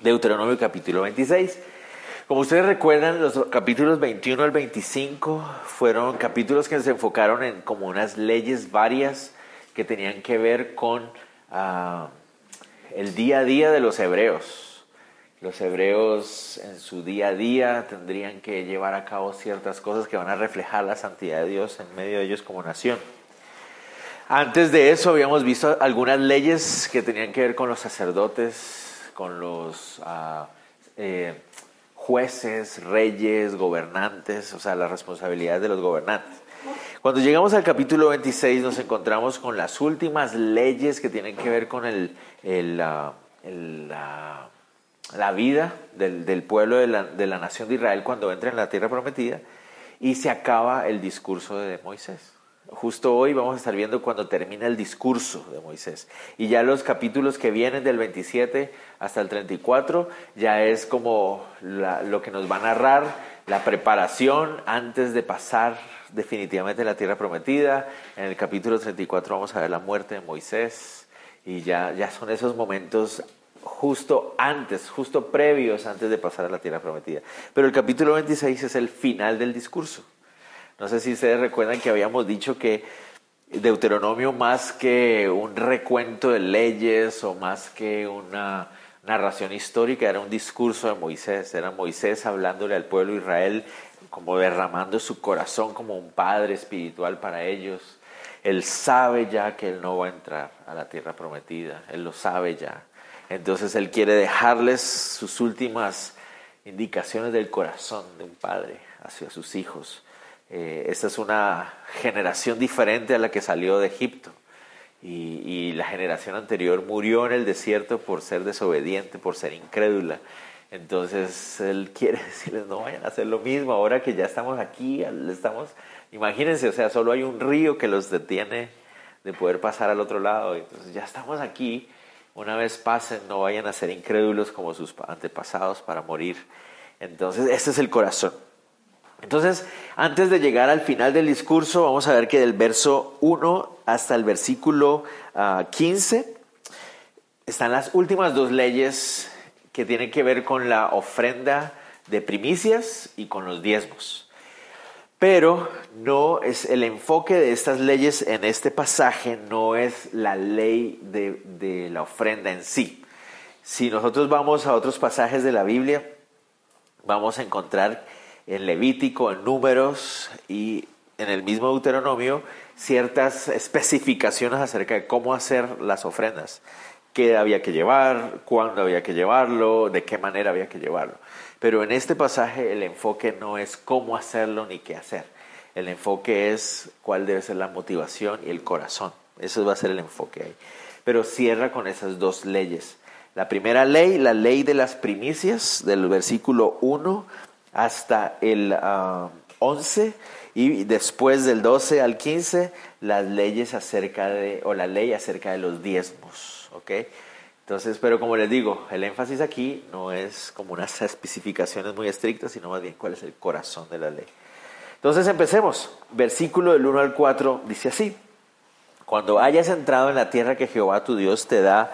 Deuteronomio capítulo 26. Como ustedes recuerdan, los capítulos 21 al 25 fueron capítulos que se enfocaron en como unas leyes varias que tenían que ver con ah, el día a día de los hebreos. Los hebreos en su día a día tendrían que llevar a cabo ciertas cosas que van a reflejar la santidad de Dios en medio de ellos como nación. Antes de eso habíamos visto algunas leyes que tenían que ver con los sacerdotes, con los ah, eh, jueces, reyes, gobernantes, o sea, las responsabilidades de los gobernantes. Cuando llegamos al capítulo 26 nos encontramos con las últimas leyes que tienen que ver con el, la, la, vida del, del pueblo de la, de la nación de Israel cuando entra en la tierra prometida y se acaba el discurso de Moisés. Justo hoy vamos a estar viendo cuando termina el discurso de Moisés. Y ya los capítulos que vienen del 27 hasta el 34 ya es como lo que nos va a narrar la preparación antes de pasar definitivamente la tierra prometida. En el capítulo 34 vamos a ver la muerte de Moisés y ya, ya son esos momentos justo antes, justo previos antes de pasar a la tierra prometida. Pero el capítulo 26 es el final del discurso. No sé si ustedes recuerdan que habíamos dicho que Deuteronomio más que un recuento de leyes o más que una narración histórica era un discurso de Moisés, era Moisés hablándole al pueblo de Israel como derramando su corazón como un padre espiritual para ellos. Él sabe ya que él no va a entrar a la tierra prometida, él lo sabe ya. Entonces él quiere dejarles sus últimas indicaciones del corazón de un padre hacia sus hijos. Eh, esta es una generación diferente a la que salió de Egipto. Y, la generación anterior murió en el desierto por ser desobediente, por ser incrédula. Entonces él quiere decirles, no vayan a hacer lo mismo ahora que ya estamos aquí, estamos, imagínense, o sea, solo hay un río que los detiene de poder pasar al otro lado. Entonces ya estamos aquí, una vez pasen, no vayan a ser incrédulos como sus antepasados para morir. Entonces ese es el corazón. Entonces, antes de llegar al final del discurso, vamos a ver que del verso 1 hasta el versículo 15 ah, están las últimas dos leyes que tienen que ver con la ofrenda de primicias y con los diezmos. Pero no es el enfoque de estas leyes en este pasaje, no es la ley de, de la ofrenda en sí. Si nosotros vamos a otros pasajes de la Biblia, vamos a encontrar en Levítico, en Números y en el mismo Deuteronomio ciertas especificaciones acerca de cómo hacer las ofrendas, qué había que llevar, cuándo había que llevarlo, de qué manera había que llevarlo. Pero en este pasaje el enfoque no es cómo hacerlo ni qué hacer. El enfoque es cuál debe ser la motivación y el corazón. Eso va a ser el enfoque ahí. Pero cierra con esas dos leyes. La primera ley, la ley de las primicias, del versículo 1 hasta el 11 ah, y después del 12 al 15 las leyes acerca de, o la ley acerca de los diezmos, ¿ok? Entonces, pero como les digo, el énfasis aquí no es como unas especificaciones muy estrictas, sino más bien cuál es el corazón de la ley. Entonces empecemos. Versículo del 1 al 4 dice así, cuando hayas entrado en la tierra que Jehová tu Dios te da,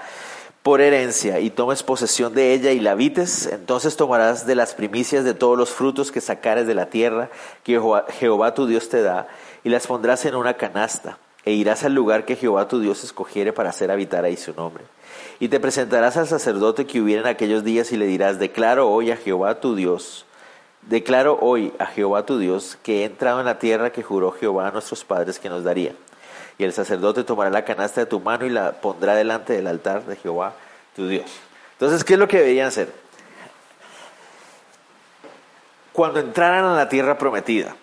por herencia y tomes posesión de ella y la habites, entonces tomarás de las primicias de todos los frutos que sacares de la tierra que Jehová, tu Dios te da, y las pondrás en una canasta, e irás al lugar que Jehová tu Dios escogiere para hacer habitar ahí su nombre. Y te presentarás al sacerdote que hubiera en aquellos días y le dirás, declaro hoy a Jehová tu Dios, declaro hoy a Jehová tu Dios que he entrado en la tierra que juró Jehová a nuestros padres que nos daría y el sacerdote tomará la canasta de tu mano y la pondrá delante del altar de Jehová, tu Dios. Entonces, ¿qué es lo que deberían hacer? Cuando entraran a la tierra prometida,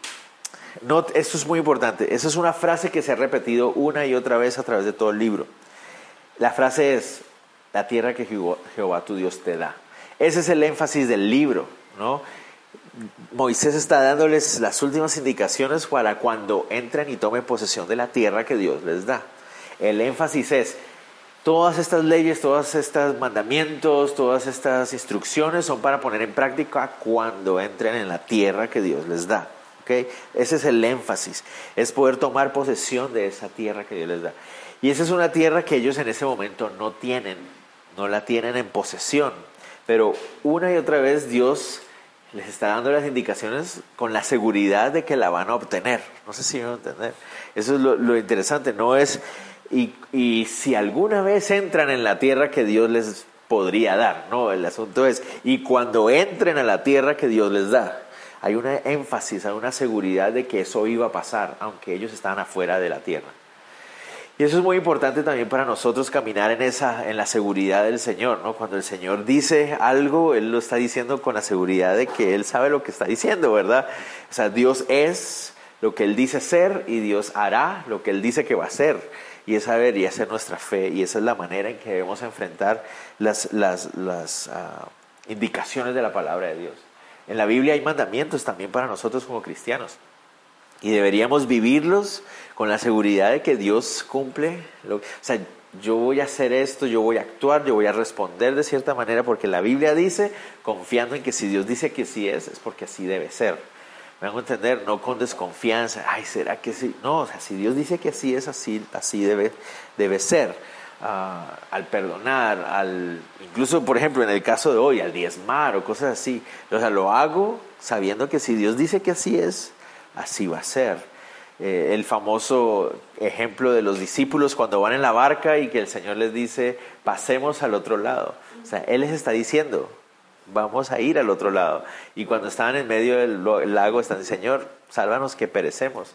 no, esto es muy importante, esa es una frase que se ha repetido una y otra vez a través de todo el libro. La frase es, la tierra que Jehová, Jehová tu Dios te da. Ese es el énfasis del libro, ¿no? Moisés está dándoles las últimas indicaciones para cuando entren y tomen posesión de la tierra que Dios les da. El énfasis es, todas estas leyes, todos estos mandamientos, todas estas instrucciones son para poner en práctica cuando entren en la tierra que Dios les da. ¿okay? Ese es el énfasis, es poder tomar posesión de esa tierra que Dios les da. Y esa es una tierra que ellos en ese momento no tienen, no la tienen en posesión pero una y otra vez Dios les está dando las indicaciones con la seguridad de que la van a obtener. No sé si van a entender. Eso es lo, interesante, no es, y, y, si alguna vez entran en la tierra que Dios les podría dar, no, el asunto es, y cuando entren a la tierra que Dios les da, hay una énfasis, hay una seguridad de que eso iba a pasar, aunque ellos estaban afuera de la tierra. Y eso es muy importante también para nosotros caminar en esa, en la seguridad del Señor, ¿no? Cuando el Señor dice algo, Él lo está diciendo con la seguridad de que Él sabe lo que está diciendo, ¿verdad? O sea, Dios es lo que Él dice ser y Dios hará lo que Él dice que va a ser. Y esa debería ser nuestra fe y esa es la manera en que debemos enfrentar las, las, las uh, indicaciones de la palabra de Dios. En la Biblia hay mandamientos también para nosotros como cristianos. Y deberíamos vivirlos con la seguridad de que Dios cumple. Lo, o sea, yo voy a hacer esto, yo voy a actuar, yo voy a responder de cierta manera porque la Biblia dice, confiando en que si Dios dice que sí es, es porque así debe ser. Me hago entender, no con desconfianza, ay, ¿será que sí? No, o sea, si Dios dice que así es, así, así debe, debe ser. Uh, al perdonar, al incluso por ejemplo en el caso de hoy, al diezmar o cosas así. O sea, lo hago sabiendo que si Dios dice que así es, así va a ser. Eh, el famoso ejemplo de los discípulos cuando van en la barca y que el Señor les dice, pasemos al otro lado. O sea, Él les está diciendo, vamos a ir al otro lado. Y cuando estaban en medio del lago, están, Señor, sálvanos que perecemos.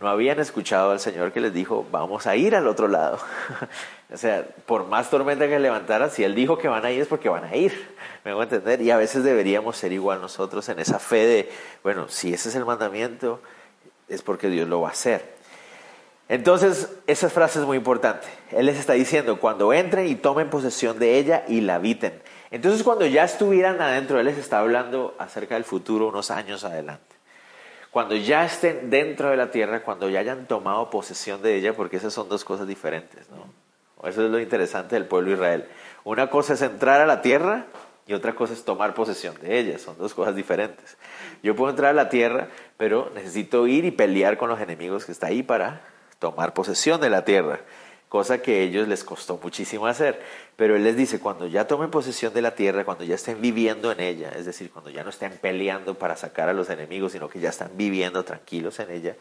No habían escuchado al Señor que les dijo, vamos a ir al otro lado. o sea, por más tormenta que levantara, si Él dijo que van a ir es porque van a ir. Me voy a entender. Y a veces deberíamos ser igual nosotros en esa fe de, bueno, si ese es el mandamiento, es porque Dios lo va a hacer. Entonces, esa frase es muy importante. Él les está diciendo, cuando entren y tomen posesión de ella y la habiten. Entonces, cuando ya estuvieran adentro, Él les está hablando acerca del futuro unos años adelante. Cuando ya estén dentro de la tierra, cuando ya hayan tomado posesión de ella, porque esas son dos cosas diferentes, ¿no? Eso es lo interesante del pueblo de Israel. Una cosa es entrar a la tierra y otra cosa es tomar posesión de ella. Son dos cosas diferentes. Yo puedo entrar a la tierra, pero necesito ir y pelear con los enemigos que está ahí para tomar posesión de la tierra cosa que a ellos les costó muchísimo hacer. Pero Él les dice, cuando ya tomen posesión de la tierra, cuando ya estén viviendo en ella, es decir, cuando ya no estén peleando para sacar a los enemigos, sino que ya están viviendo tranquilos en ella,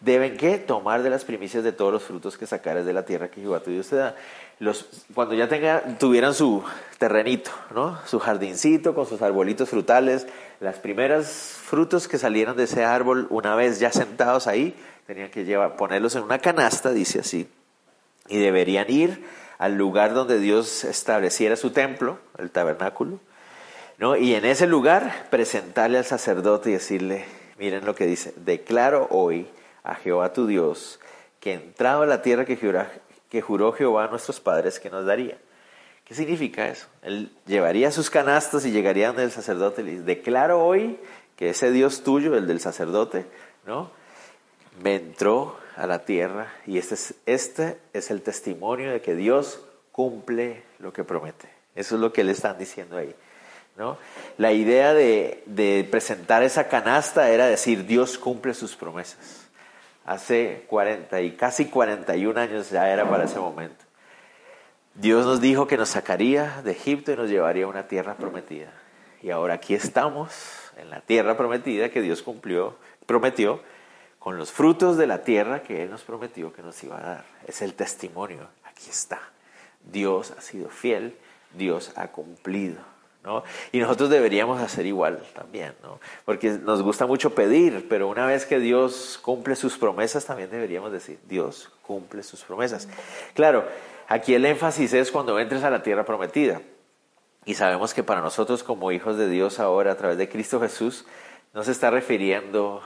deben que tomar de las primicias de todos los frutos que sacares de la tierra que Jehová tu Dios te da. Los, cuando ya tenga, tuvieran su terrenito, ¿no? su jardincito con sus arbolitos frutales, las primeras frutos que salieran de ese árbol, una vez ya sentados ahí, tenían que llevar, ponerlos en una canasta, dice así, y deberían ir al lugar donde Dios estableciera su templo, el tabernáculo, ¿no? y en ese lugar presentarle al sacerdote y decirle, miren lo que dice, declaro hoy a Jehová tu Dios que entrado a la tierra que, que juró Jehová a nuestros padres que nos daría. ¿Qué significa eso? Él llevaría sus canastas y llegaría donde el sacerdote y le dice, declaro hoy que ese Dios tuyo, el del sacerdote, ¿no? Me entró a la tierra y este es, este es el testimonio de que Dios cumple lo que promete. Eso es lo que le están diciendo ahí. ¿no? La idea de, de presentar esa canasta era decir, Dios cumple sus promesas. Hace 40 y casi 41 años ya era para ese momento. Dios nos dijo que nos sacaría de Egipto y nos llevaría a una tierra prometida. Y ahora aquí estamos en la tierra prometida que Dios cumplió, prometió con los frutos de la tierra que Él nos prometió que nos iba a dar. Es el testimonio, aquí está. Dios ha sido fiel, Dios ha cumplido. ¿no? Y nosotros deberíamos hacer igual también, ¿no? porque nos gusta mucho pedir, pero una vez que Dios cumple sus promesas, también deberíamos decir, Dios cumple sus promesas. Claro, aquí el énfasis es cuando entres a la tierra prometida. Y sabemos que para nosotros como hijos de Dios ahora, a través de Cristo Jesús, no se está refiriendo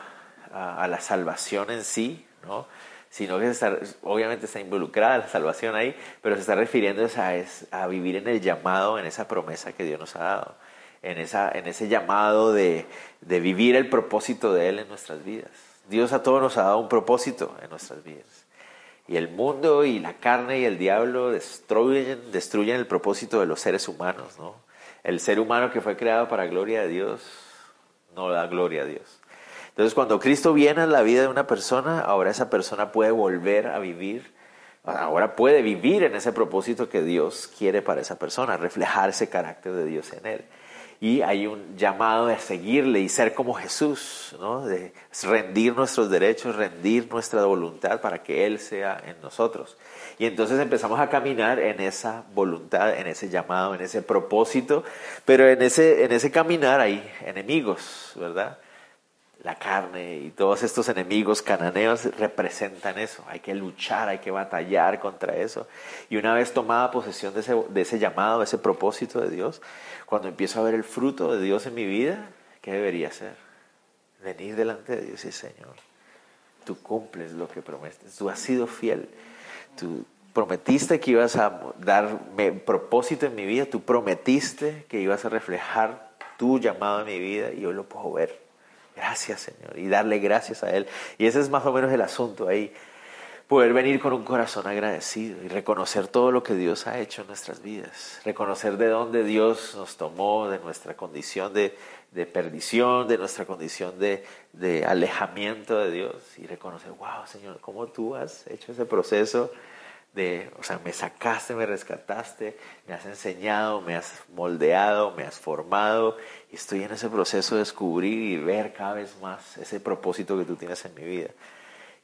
a, la salvación en sí, ¿no? sino que está, obviamente está involucrada la salvación ahí, pero se está refiriendo a, a vivir en el llamado, en esa promesa que Dios nos ha dado, en, esa, en ese llamado de, de vivir el propósito de Él en nuestras vidas. Dios a todos nos ha dado un propósito en nuestras vidas. Y el mundo y la carne y el diablo destruyen, destruyen el propósito de los seres humanos. ¿no? El ser humano que fue creado para gloria de Dios no da gloria a Dios. Entonces, cuando Cristo viene a la vida de una persona, ahora esa persona puede volver a vivir ahora puede vivir en ese propósito que Dios quiere para esa persona, reflejar ese carácter de Dios en él. Y hay un llamado de seguirle y ser como Jesús, ¿no? de rendir nuestros derechos, rendir nuestra voluntad para que Él sea en nosotros. Y entonces empezamos a caminar en esa voluntad, en ese llamado, en ese propósito, pero en ese, en ese caminar hay enemigos, ¿verdad? La carne y todos estos enemigos cananeos representan eso. Hay que luchar, hay que batallar contra eso. Y una vez tomada posesión de ese, de ese llamado, de ese propósito de Dios, cuando empiezo a ver el fruto de Dios en mi vida, ¿qué debería hacer? Venir delante de Dios y Señor, tú cumples lo que prometes, tú has sido fiel, tú prometiste que ibas a darme propósito en mi vida, tú prometiste que ibas a reflejar tu llamado en mi vida y hoy lo puedo ver. Gracias, Señor. Y darle gracias a Él. Y ese es más o menos el asunto ahí. Poder venir con un corazón agradecido y reconocer todo lo que Dios ha hecho en nuestras vidas. Reconocer de dónde Dios nos tomó, de nuestra condición de, perdición, de nuestra condición de, de, alejamiento de Dios. Y reconocer, wow, Señor, cómo tú has hecho ese proceso de, o sea, me sacaste, me rescataste, me has enseñado, me has moldeado, me has formado y estoy en ese proceso de descubrir y ver cada vez más ese propósito que tú tienes en mi vida.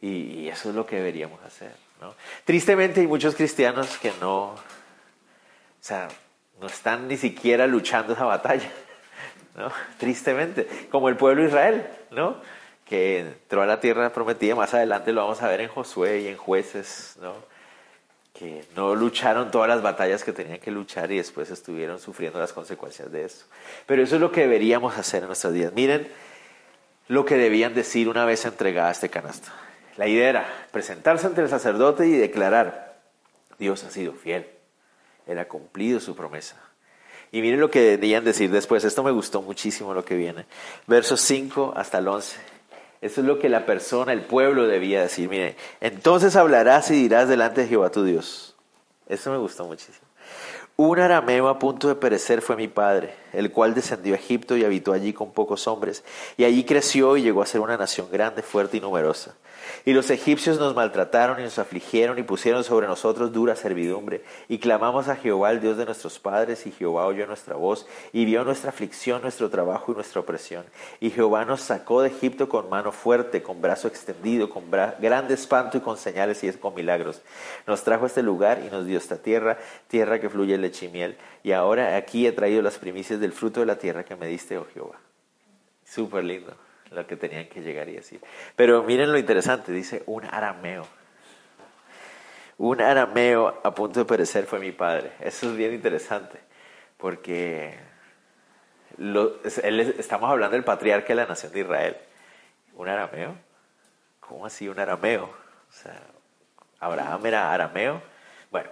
Y, eso es lo que deberíamos hacer. ¿no? Tristemente hay muchos cristianos que no, o sea, no están ni siquiera luchando esa batalla. ¿no? Tristemente, como el pueblo de Israel, ¿no? que entró a la tierra prometida, más adelante lo vamos a ver en Josué y en jueces, ¿no? Que no lucharon todas las batallas que tenían que luchar y después estuvieron sufriendo las consecuencias de eso. Pero eso es lo que deberíamos hacer en nuestros días. Miren lo que debían decir una vez entregada este canasto. La idea era presentarse ante el sacerdote y declarar, Dios ha sido fiel, Él ha cumplido su promesa. Y miren lo que debían decir después, esto me gustó muchísimo lo que viene, versos 5 hasta el 11. Eso es lo que la persona, el pueblo debía decir. Mire, entonces hablarás y dirás delante de Jehová tu Dios. Eso me gustó muchísimo. Un arameo a punto de perecer fue mi padre, el cual descendió a Egipto y habitó allí con pocos hombres, y allí creció y llegó a ser una nación grande, fuerte y numerosa. Y los egipcios nos maltrataron y nos afligieron y pusieron sobre nosotros dura servidumbre. Y clamamos a Jehová, el Dios de nuestros padres, y Jehová oyó nuestra voz y vio nuestra aflicción, nuestro trabajo y nuestra opresión. Y Jehová nos sacó de Egipto con mano fuerte, con brazo extendido, con grande espanto y con señales y con milagros. Nos trajo a este lugar y nos dio esta tierra, tierra que fluye leche y miel. Y ahora aquí he traído las primicias del fruto de la tierra que me diste, oh Jehová. Súper lindo lo que tenían que llegar y decir. Pero miren lo interesante, dice un arameo. Un arameo a punto de perecer fue mi padre. Eso es bien interesante, porque estamos hablando del patriarca de la nación de Israel. ¿Un arameo? ¿Cómo así un arameo? ¿Abraham era arameo? Bueno,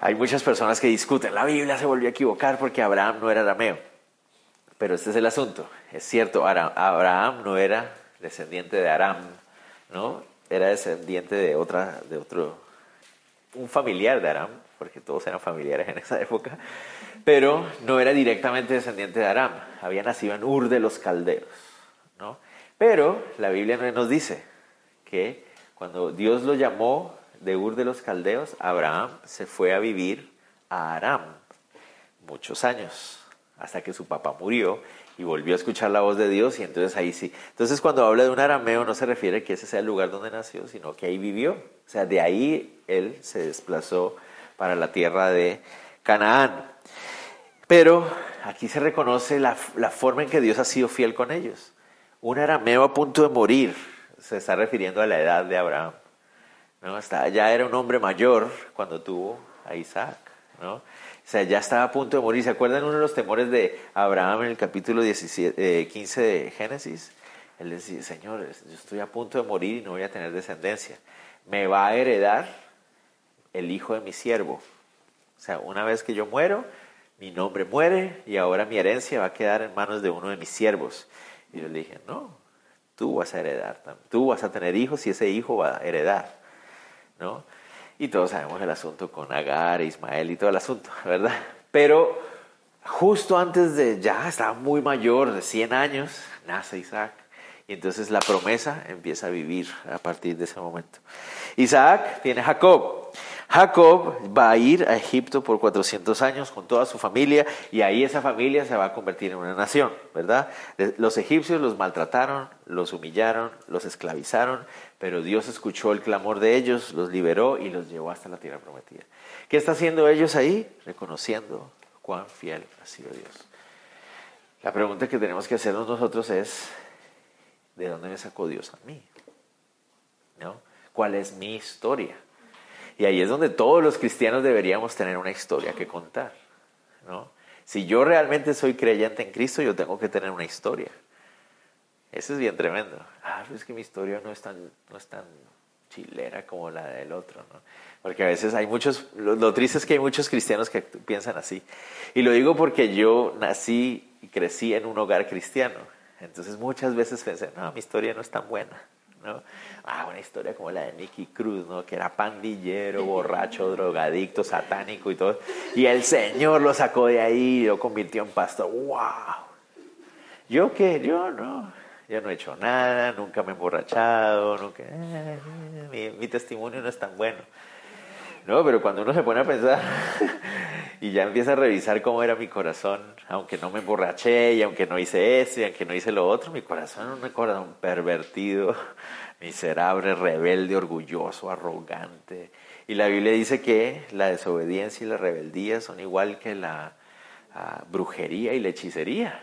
hay muchas personas que discuten, la Biblia se volvió a equivocar porque Abraham no era arameo. Pero este es el asunto. Es cierto, Abraham no era descendiente de Aram, ¿no? Era descendiente de otra, de otro, un familiar de Aram, porque todos eran familiares en esa época, pero no era directamente descendiente de Aram. Había nacido en Ur de los Caldeos, ¿no? Pero la Biblia nos dice que cuando Dios lo llamó de Ur de los Caldeos, Abraham se fue a vivir a Aram muchos años hasta que su papá murió y volvió a escuchar la voz de Dios y entonces ahí sí. Entonces cuando habla de un arameo no se refiere que ese sea el lugar donde nació, sino que ahí vivió. O sea, de ahí él se desplazó para la tierra de Canaán. Pero aquí se reconoce la, forma en que Dios ha sido fiel con ellos. Un arameo a punto de morir, se está refiriendo a la edad de Abraham. ¿No? Hasta ya era un hombre mayor cuando tuvo a Isaac. ¿no? O sea, ya estaba a punto de morir. ¿Se acuerdan uno de los temores de Abraham en el capítulo 17, 15 eh, de Génesis? Él decía, Señor, yo estoy a punto de morir y no voy a tener descendencia. Me va a heredar el hijo de mi siervo. O sea, una vez que yo muero, mi nombre muere y ahora mi herencia va a quedar en manos de uno de mis siervos. Y yo le dije, no, tú vas a heredar, tú vas a tener hijos y ese hijo va a heredar. ¿No? Y todos sabemos el asunto con Agar, Ismael y todo el asunto, ¿verdad? Pero justo antes de, ya estaba muy mayor, de 100 años, nace Isaac. Y entonces la promesa empieza a vivir a partir de ese momento. Isaac tiene Jacob. Jacob va a ir a Egipto por 400 años con toda su familia y ahí esa familia se va a convertir en una nación, ¿verdad? Los egipcios los maltrataron, los humillaron, los esclavizaron, pero Dios escuchó el clamor de ellos, los liberó y los llevó hasta la tierra prometida. ¿Qué está haciendo ellos ahí? Reconociendo cuán fiel ha sido Dios. La pregunta que tenemos que hacernos nosotros es, ¿de dónde me sacó Dios a mí? ¿No? ¿Cuál es mi historia? Y ahí es donde todos los cristianos deberíamos tener una historia que contar. ¿no? Si yo realmente soy creyente en Cristo, yo tengo que tener una historia. Eso es bien tremendo. Ah, es que mi historia no es tan, no es tan chilera como la del otro. ¿no? Porque a veces hay muchos, lo, lo triste es que hay muchos cristianos que piensan así. Y lo digo porque yo nací y crecí en un hogar cristiano. Entonces muchas veces pensé, no, mi historia no es tan buena. ¿No? Ah, una historia como la de Nicky Cruz, ¿no? Que era pandillero, borracho, drogadicto, satánico y todo. Y el Señor lo sacó de ahí y lo convirtió en pastor. ¡Wow! ¿Yo qué? Yo no. Yo no he hecho nada, nunca me he emborrachado, nunca... Eh, mi, mi testimonio no es tan bueno. No, pero cuando uno se pone a pensar y ya empieza a revisar cómo era mi corazón, aunque no me emborraché y aunque no hice eso y aunque no hice lo otro, mi corazón era un corazón pervertido, miserable, rebelde, orgulloso, arrogante. Y la Biblia dice que la desobediencia y la rebeldía son igual que la uh, brujería y la hechicería.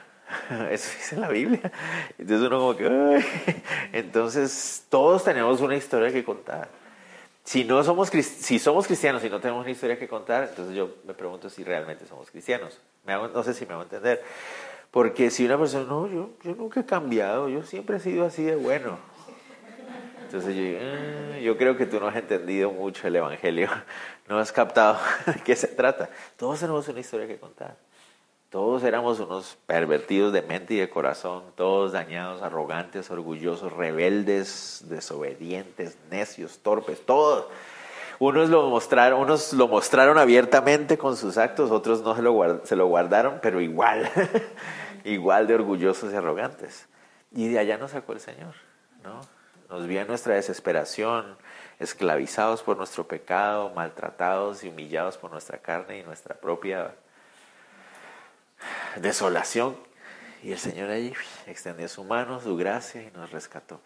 Eso dice la Biblia. Entonces uno como que... Entonces todos tenemos una historia que contar. Si, no somos, si somos cristianos y no tenemos una historia que contar, entonces yo me pregunto si realmente somos cristianos. Me hago, no sé si me hago entender. Porque si una persona, no, yo, yo nunca he cambiado, yo siempre he sido así de bueno. Entonces yo, eh, yo creo que tú no has entendido mucho el Evangelio, no has captado de qué se trata. Todos tenemos una historia que contar. Todos éramos unos pervertidos de mente y de corazón, todos dañados, arrogantes, orgullosos, rebeldes, desobedientes, necios, torpes, todos. Unos lo mostraron, abiertamente con sus actos, otros no se lo, se lo guardaron, pero igual, igual de orgullosos y arrogantes. Y de allá nos sacó el Señor, ¿no? Nos vio en nuestra desesperación, esclavizados por nuestro pecado, maltratados y humillados por nuestra carne y nuestra propia desolación. Y el Señor allí extendió su mano, su gracia y nos rescató.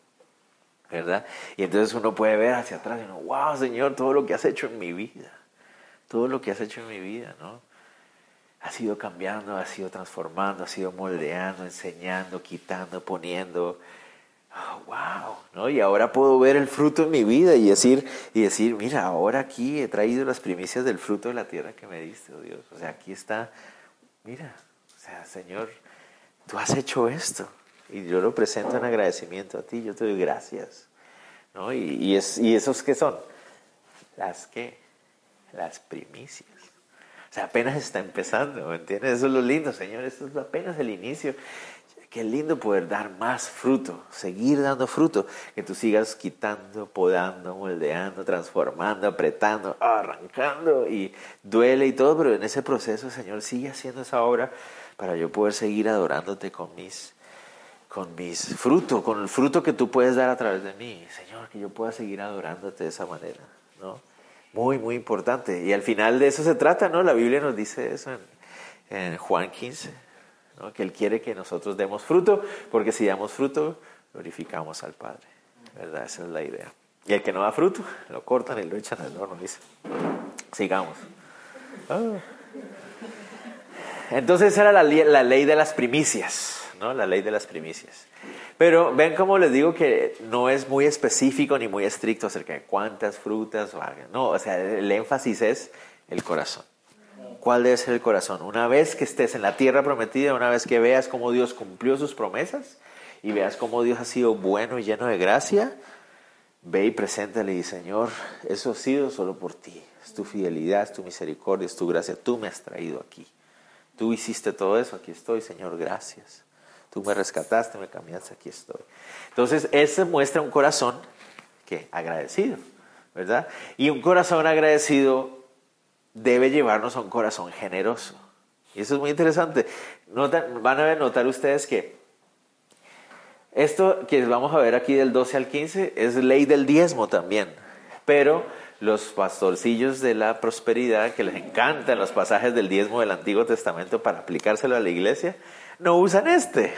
¿Verdad? Y entonces uno puede ver hacia atrás y uno, wow, Señor, todo lo que has hecho en mi vida. Todo lo que has hecho en mi vida, ¿no? Ha sido cambiando, ha sido transformando, ha sido moldeando, enseñando, quitando, poniendo. Wow, ¿no? Y ahora puedo ver el fruto en mi vida y decir, y decir, mira, ahora aquí he traído las primicias del fruto de la tierra que me diste, oh Dios. O sea, aquí está, mira, Señor, tú has hecho esto. Y yo lo presento en agradecimiento a ti, yo te doy gracias. ¿No? Y, y, es, ¿Y esos qué son? Las que, las primicias. O sea, apenas está empezando, ¿me entiendes? Eso es lo lindo, Señor, esto es apenas el inicio. Qué lindo poder dar más fruto, seguir dando fruto, que tú sigas quitando, podando, moldeando, transformando, apretando, arrancando y duele y todo, pero en ese proceso, Señor, sigue haciendo esa obra para yo poder seguir adorándote con mis, con mis frutos, con el fruto que tú puedes dar a través de mí. Señor, que yo pueda seguir adorándote de esa manera, ¿no? Muy, muy importante. Y al final de eso se trata, ¿no? La Biblia nos dice eso en, Juan 15, ¿no? Que Él quiere que nosotros demos fruto, porque si damos fruto, glorificamos al Padre, ¿verdad? Esa es la idea. Y el que no da fruto, lo cortan y lo echan al horno, dice. Sigamos. Ah. Entonces era la, ley de las primicias, ¿no? La ley de las primicias. Pero ven cómo les digo que no es muy específico ni muy estricto acerca de cuántas frutas o algo. No, o sea, el énfasis es el corazón. ¿Cuál debe ser el corazón? Una vez que estés en la tierra prometida, una vez que veas cómo Dios cumplió sus promesas y veas cómo Dios ha sido bueno y lleno de gracia, ve y preséntale y Señor, eso ha sido solo por ti. Es tu fidelidad, es tu misericordia, es tu gracia. Tú me has traído aquí. Tú hiciste todo eso, aquí estoy, Señor, gracias. Tú me rescataste, me cambiaste, aquí estoy. Entonces, ese muestra un corazón que agradecido, ¿verdad? Y un corazón agradecido debe llevarnos a un corazón generoso. Y eso es muy interesante. van a notar ustedes que Esto que vamos a ver aquí del 12 al 15 es ley del diezmo también, pero los pastorcillos de la prosperidad, que les encantan los pasajes del diezmo del Antiguo Testamento para aplicárselo a la iglesia, no usan este.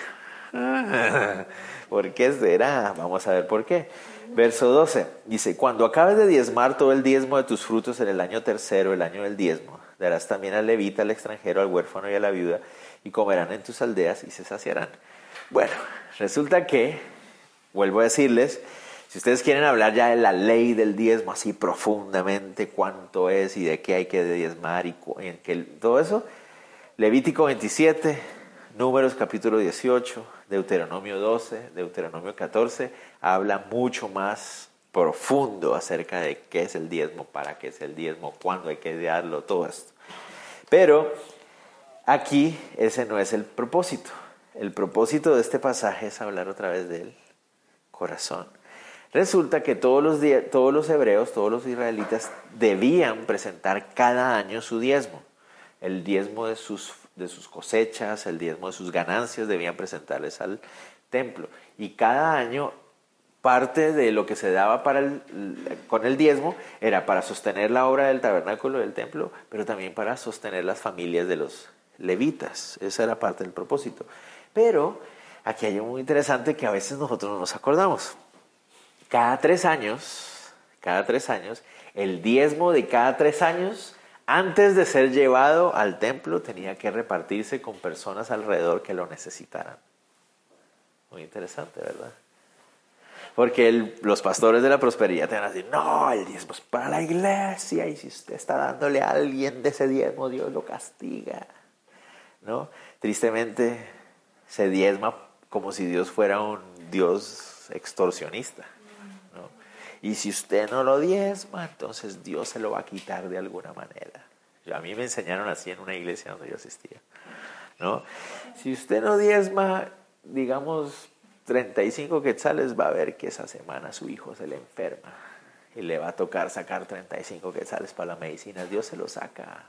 ¿Por qué será? Vamos a ver por qué. Verso 12 dice, cuando acabes de diezmar todo el diezmo de tus frutos en el año tercero, el año del diezmo, darás también al levita, al extranjero, al huérfano y a la viuda, y comerán en tus aldeas y se saciarán. Bueno, resulta que, vuelvo a decirles, si ustedes quieren hablar ya de la ley del diezmo así profundamente, cuánto es y de qué hay que diezmar y, que, todo eso, Levítico 27, Números capítulo 18, Deuteronomio 12, Deuteronomio 14, habla mucho más profundo acerca de qué es el diezmo, para qué es el diezmo, cuándo hay que darlo, todo esto. Pero aquí ese no es el propósito. El propósito de este pasaje es hablar otra vez del corazón. Resulta que todos los, todos los hebreos, todos los israelitas debían presentar cada año su diezmo. El diezmo de sus, cosechas, el diezmo de sus ganancias debían presentarles al templo. Y cada año parte de lo que se daba para el, con el diezmo era para sostener la obra del tabernáculo del templo, pero también para sostener las familias de los levitas. Esa era parte del propósito. Pero aquí hay algo muy interesante que a veces nosotros no nos acordamos cada tres años, cada tres años, el diezmo de cada tres años, antes de ser llevado al templo, tenía que repartirse con personas alrededor que lo necesitaran. Muy interesante, ¿verdad? Porque los pastores de la prosperidad te van a decir, no, el diezmo es para la iglesia y si usted está dándole a alguien de ese diezmo, Dios lo castiga. ¿No? Tristemente se diezma como si Dios fuera un Dios extorsionista. Y si usted no lo diezma, entonces Dios se lo va a quitar de alguna manera. a mí me enseñaron así en una iglesia donde yo asistía. ¿no? Si usted no diezma, digamos, 35 quetzales, va a ver que esa semana su hijo se le enferma y le va a tocar sacar 35 quetzales para la medicina. Dios se lo saca.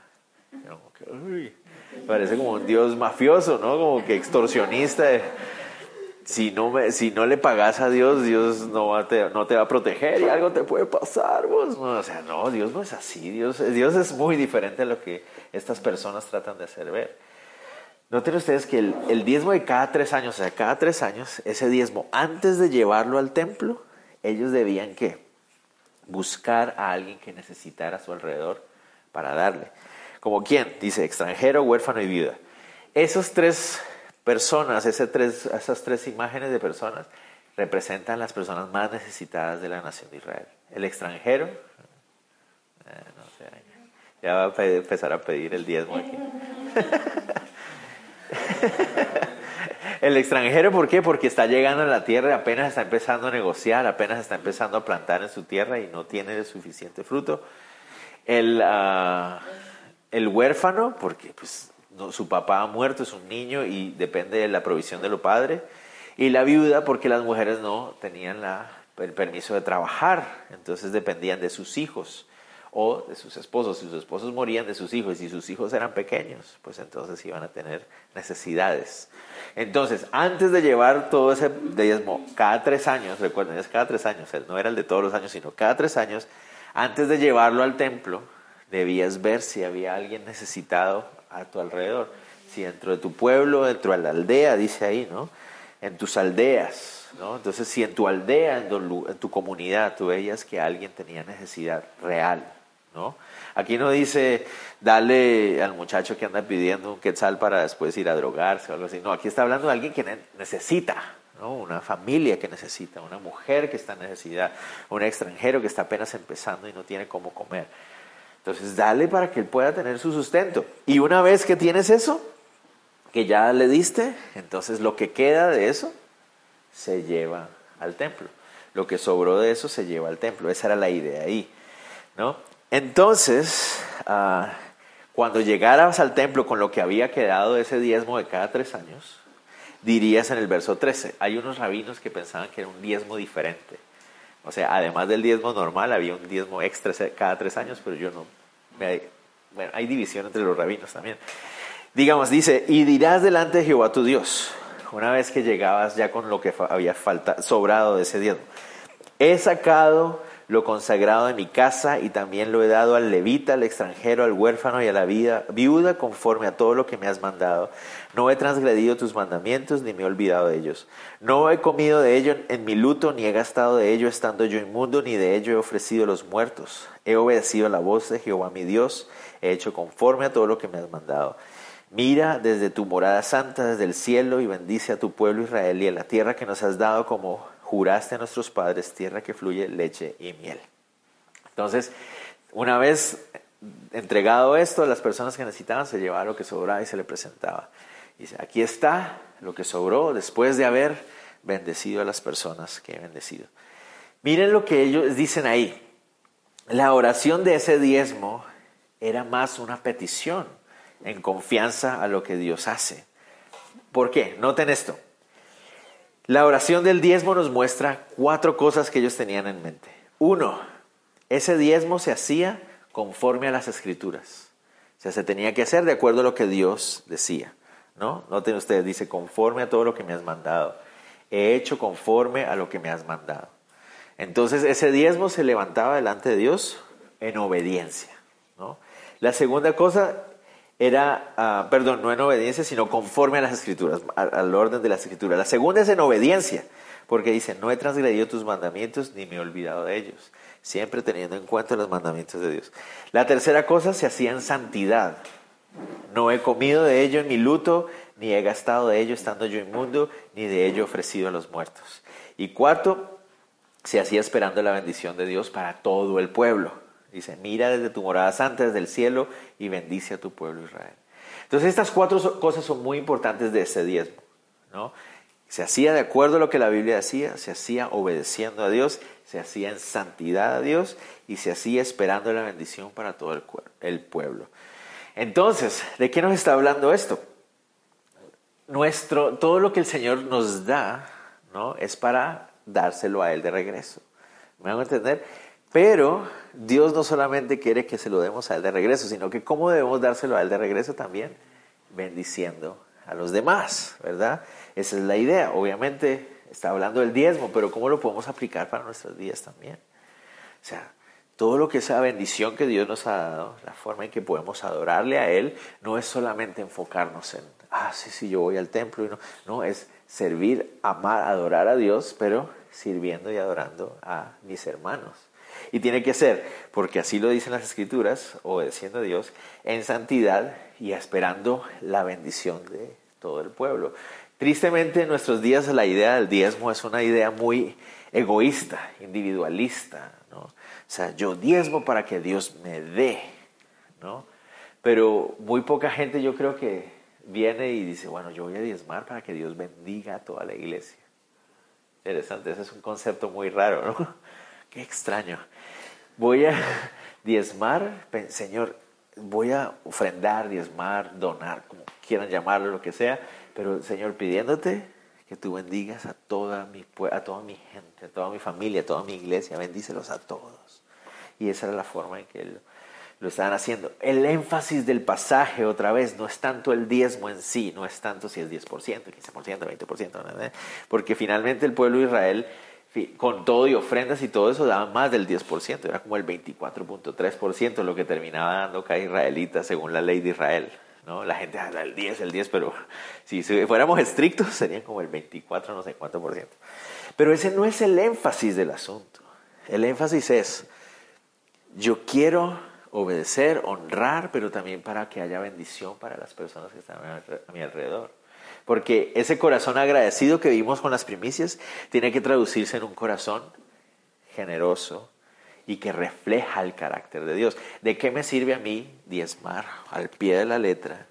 parece como un Dios mafioso, ¿no? Como que extorsionista si no, me, si no le pagas a Dios, Dios no, te, no te va a proteger y algo te puede pasar. Vos. o sea, no, Dios no es así. Dios, Dios es muy diferente a lo que estas personas tratan de hacer ver. Noten ustedes que el, el diezmo de cada tres años, o sea, cada tres años, ese diezmo, antes de llevarlo al templo, ellos debían que buscar a alguien que necesitara a su alrededor para darle. ¿Como quién? Dice extranjero, huérfano y viuda. Esos tres personas, tres, esas tres imágenes de personas, representan las personas más necesitadas de la nación de Israel. El extranjero, eh, ya va a empezar a pedir el diezmo aquí. el extranjero, ¿por qué? Porque está llegando a la tierra, apenas está empezando a negociar, apenas está empezando a plantar en su tierra y no tiene suficiente fruto. El, ah, el huérfano, porque pues su papá ha muerto, es un niño y depende de la provisión de los padres. Y la viuda porque las mujeres no tenían el permiso de trabajar, entonces dependían de sus hijos o de sus esposos. Si sus esposos morían de sus hijos y sus hijos eran pequeños, pues entonces iban a tener necesidades. Entonces, antes de llevar todo ese diezmo, cada tres años, recuerden, es cada tres años, no era el de todos los años, sino cada tres años, antes de llevarlo al templo, debías ver si había alguien necesitado a tu alrededor. Si dentro de tu pueblo, dentro de la aldea, dice ahí, ¿no? En tus aldeas, ¿no? Entonces, si en tu aldea, en tu, comunidad, tú veías que alguien tenía necesidad real, ¿no? Aquí no dice, dale al muchacho que anda pidiendo un quetzal para después ir a drogarse o algo así. No, aquí está hablando de alguien que necesita, ¿no? Una familia que necesita, una mujer que está en necesidad, un extranjero que está apenas empezando y no tiene cómo comer. Entonces, dale para que él pueda tener su sustento. Y una vez que tienes eso, que ya le diste, entonces lo que queda de eso se lleva al templo. Lo que sobró de eso se lleva al templo. Esa era la idea ahí. ¿no? Entonces, ah, cuando llegaras al templo con lo que había quedado ese diezmo de cada tres años, dirías en el verso 13, hay unos rabinos que pensaban que era un diezmo diferente. O sea, además del diezmo normal, había un diezmo extra cada tres años, pero yo no. bueno, hay división entre los rabinos también. Digamos, dice, y dirás delante de Jehová tu Dios, una vez que llegabas ya con lo que había falta, sobrado de ese diezmo. He sacado lo consagrado de mi casa y también lo he dado al levita, al extranjero, al huérfano y a la viuda conforme a todo lo que me has mandado. No he transgredido tus mandamientos ni me he olvidado de ellos. No he comido de ello en mi luto ni he gastado de ello estando yo inmundo ni de ello he ofrecido los muertos. He obedecido la voz de Jehová mi Dios, he hecho conforme a todo lo que me has mandado. Mira desde tu morada santa, desde el cielo, y bendice a tu pueblo Israel y a la tierra que nos has dado como juraste a nuestros padres, tierra que fluye leche y miel. Entonces, una vez entregado esto, las personas que necesitaban se llevaba lo que sobraba y se le presentaba. Dice, aquí está lo que sobró después de haber bendecido a las personas que he bendecido. Miren lo que ellos dicen ahí. La oración de ese diezmo era más una petición en confianza a lo que Dios hace. ¿Por qué? Noten esto. La oración del diezmo nos muestra cuatro cosas que ellos tenían en mente. Uno, ese diezmo se hacía conforme a las escrituras. O sea, se tenía que hacer de acuerdo a lo que Dios decía. ¿No? Noten ustedes, dice, conforme a todo lo que me has mandado. He hecho conforme a lo que me has mandado. Entonces ese diezmo se levantaba delante de Dios en obediencia. ¿no? La segunda cosa era, ah, perdón, no en obediencia, sino conforme a las escrituras, al, orden de las escrituras. La segunda es en obediencia, porque dice, no he transgredido tus mandamientos ni me he olvidado de ellos, siempre teniendo en cuenta los mandamientos de Dios. La tercera cosa se hacía en santidad. No he comido de ello en mi luto, ni he gastado de ello estando yo inmundo, ni de ello ofrecido a los muertos. Y cuarto, se hacía esperando la bendición de Dios para todo el pueblo. Dice, mira desde tu morada santa, desde el cielo, y bendice a tu pueblo Israel. Entonces estas cuatro cosas son muy importantes de ese diezmo. ¿no? Se hacía de acuerdo a lo que la Biblia decía, se hacía obedeciendo a Dios, se hacía en santidad a Dios y se hacía esperando la bendición para todo el, el pueblo. Entonces, ¿de qué nos está hablando esto? Nuestro, todo lo que el Señor nos da ¿no? es para dárselo a Él de regreso. ¿Me van a entender? Pero Dios no solamente quiere que se lo demos a Él de regreso, sino que cómo debemos dárselo a Él de regreso también, bendiciendo a los demás, ¿verdad? Esa es la idea. Obviamente está hablando del diezmo, pero ¿cómo lo podemos aplicar para nuestros días también? O sea, todo lo que esa bendición que Dios nos ha dado, la forma en que podemos adorarle a Él, no es solamente enfocarnos en, ah, sí, sí, yo voy al templo, y no, no, es servir, amar, adorar a Dios, pero sirviendo y adorando a mis hermanos. Y tiene que ser, porque así lo dicen las escrituras, obedeciendo a Dios, en santidad y esperando la bendición de todo el pueblo. Tristemente en nuestros días la idea del diezmo es una idea muy egoísta, individualista, ¿no? O sea, yo diezmo para que Dios me dé, ¿no? Pero muy poca gente yo creo que viene y dice, bueno, yo voy a diezmar para que Dios bendiga a toda la iglesia. Interesante, ese es un concepto muy raro, ¿no? Qué extraño. Voy a diezmar, Señor, voy a ofrendar, diezmar, donar, como quieran llamarlo, lo que sea, pero Señor, pidiéndote que tú bendigas a toda mi, a toda mi gente, a toda mi familia, a toda mi iglesia, bendícelos a todos. Y esa era la forma en que lo, lo estaban haciendo. El énfasis del pasaje, otra vez, no es tanto el diezmo en sí, no es tanto si es 10%, 15%, 20%, porque finalmente el pueblo de Israel con todo y ofrendas y todo eso daba más del 10%, era como el 24.3% lo que terminaba dando cada israelita según la ley de Israel. ¿no? La gente habla el 10, el 10, pero si fuéramos estrictos serían como el 24, no sé cuánto por ciento. Pero ese no es el énfasis del asunto. El énfasis es, yo quiero obedecer, honrar, pero también para que haya bendición para las personas que están a mi alrededor. Porque ese corazón agradecido que vimos con las primicias tiene que traducirse en un corazón generoso y que refleja el carácter de Dios. ¿De qué me sirve a mí diezmar al pie de la letra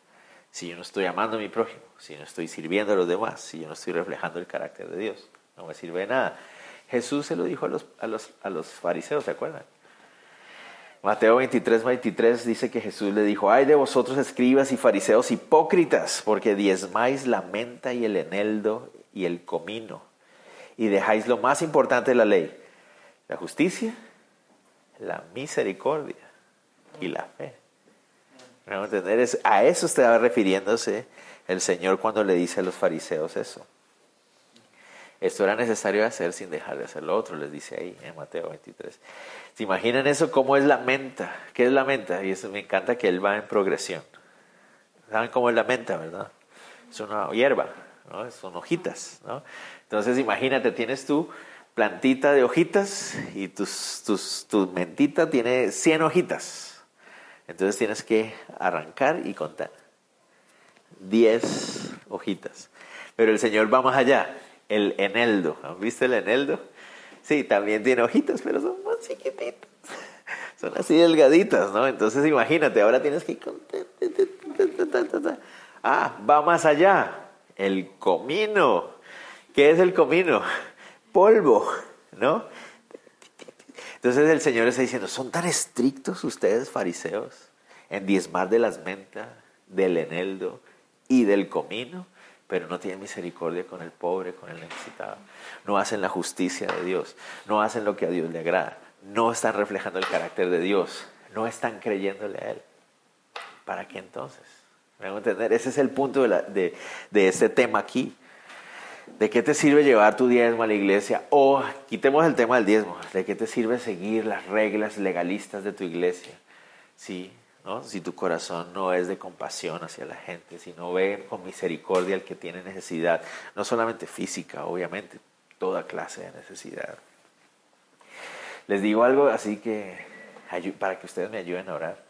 si yo no estoy amando a mi prójimo, si no estoy sirviendo a los demás, si yo no estoy reflejando el carácter de Dios? No me sirve de nada. Jesús se lo dijo a los, a los, a los fariseos, ¿se acuerdan? Mateo 23, 23 dice que Jesús le dijo, ay de vosotros escribas y fariseos hipócritas, porque diezmáis la menta y el eneldo y el comino, y dejáis lo más importante de la ley, la justicia, la misericordia y la fe. A eso estaba refiriéndose el Señor cuando le dice a los fariseos eso. Esto era necesario hacer sin dejar de hacer lo otro, les dice ahí en Mateo 23. ¿Se imaginan eso? ¿Cómo es la menta? ¿Qué es la menta? Y eso me encanta que él va en progresión. ¿Saben cómo es la menta, verdad? Es una hierba, ¿no? Son hojitas, ¿no? Entonces imagínate, tienes tu plantita de hojitas y tus, tus, tu mentita tiene 100 hojitas. Entonces tienes que arrancar y contar. 10 hojitas. Pero el Señor va más allá el eneldo. ¿Han visto el eneldo? Sí, también tiene hojitas, pero son más chiquititas. Son así delgaditas, ¿no? Entonces imagínate, ahora tienes que... Ah, va más allá. El comino. ¿Qué es el comino? Polvo, ¿no? Entonces el Señor está diciendo, ¿son tan estrictos ustedes, fariseos, en diezmar de las mentas, del eneldo y del comino? Pero no tienen misericordia con el pobre, con el necesitado. No hacen la justicia de Dios, no hacen lo que a Dios le agrada, no están reflejando el carácter de Dios, no están creyéndole a Él. ¿Para qué entonces? ¿Me a entender? Ese es el punto de, de este tema aquí. ¿De qué te sirve llevar tu diezmo a la iglesia? O quitemos el tema del diezmo. ¿De qué te sirve seguir las reglas legalistas de tu iglesia? Sí, si tu corazón no es de compasión hacia la gente, sino ve con misericordia al que tiene necesidad, no solamente física, obviamente, toda clase de necesidad. Les digo algo así que para que ustedes me ayuden a orar.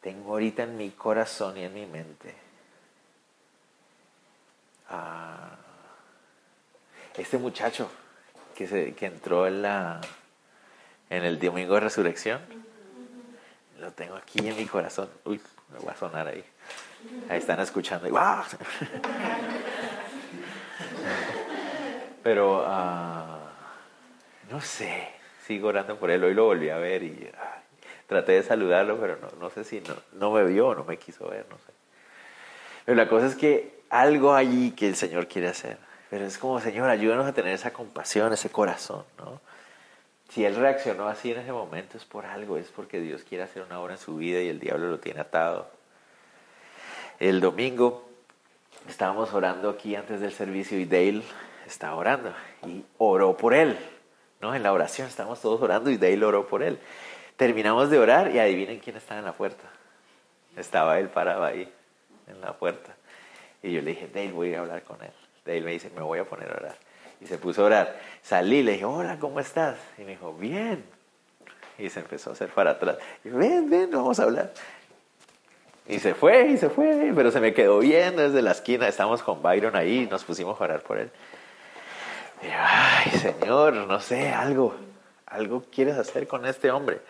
Tengo ahorita en mi corazón y en mi mente a este muchacho que, se, que entró en, la, en el domingo de resurrección lo tengo aquí en mi corazón. Uy, me voy a sonar ahí. Ahí están escuchando. Pero uh, no sé, sigo orando por él. Hoy lo volví a ver y traté de saludarlo, pero no, no sé si no, no me vio o no me quiso ver, no sé. Pero la cosa es que algo allí que el Señor quiere hacer. Pero es como, Señor, ayúdanos a tener esa compasión, ese corazón, ¿no? Si él reaccionó así en ese momento es por algo, es porque Dios quiere hacer una obra en su vida y el diablo lo tiene atado. El domingo estábamos orando aquí antes del servicio y Dale estaba orando y oró por él. ¿no? En la oración estábamos todos orando y Dale oró por él. Terminamos de orar y adivinen quién estaba en la puerta. Estaba él parado ahí, en la puerta. Y yo le dije, Dale, voy a a hablar con él. Dale me dice, me voy a poner a orar y se puso a orar. Salí, le dije, hola, ¿cómo estás? Y me dijo, bien. Y se empezó a hacer para atrás. Y ven, ven, vamos a hablar. Y se fue, y se fue, pero se me quedó viendo desde la esquina. Estábamos con Byron ahí, nos pusimos a orar por él. Y ay, Señor, no sé, algo, algo quieres hacer con este hombre.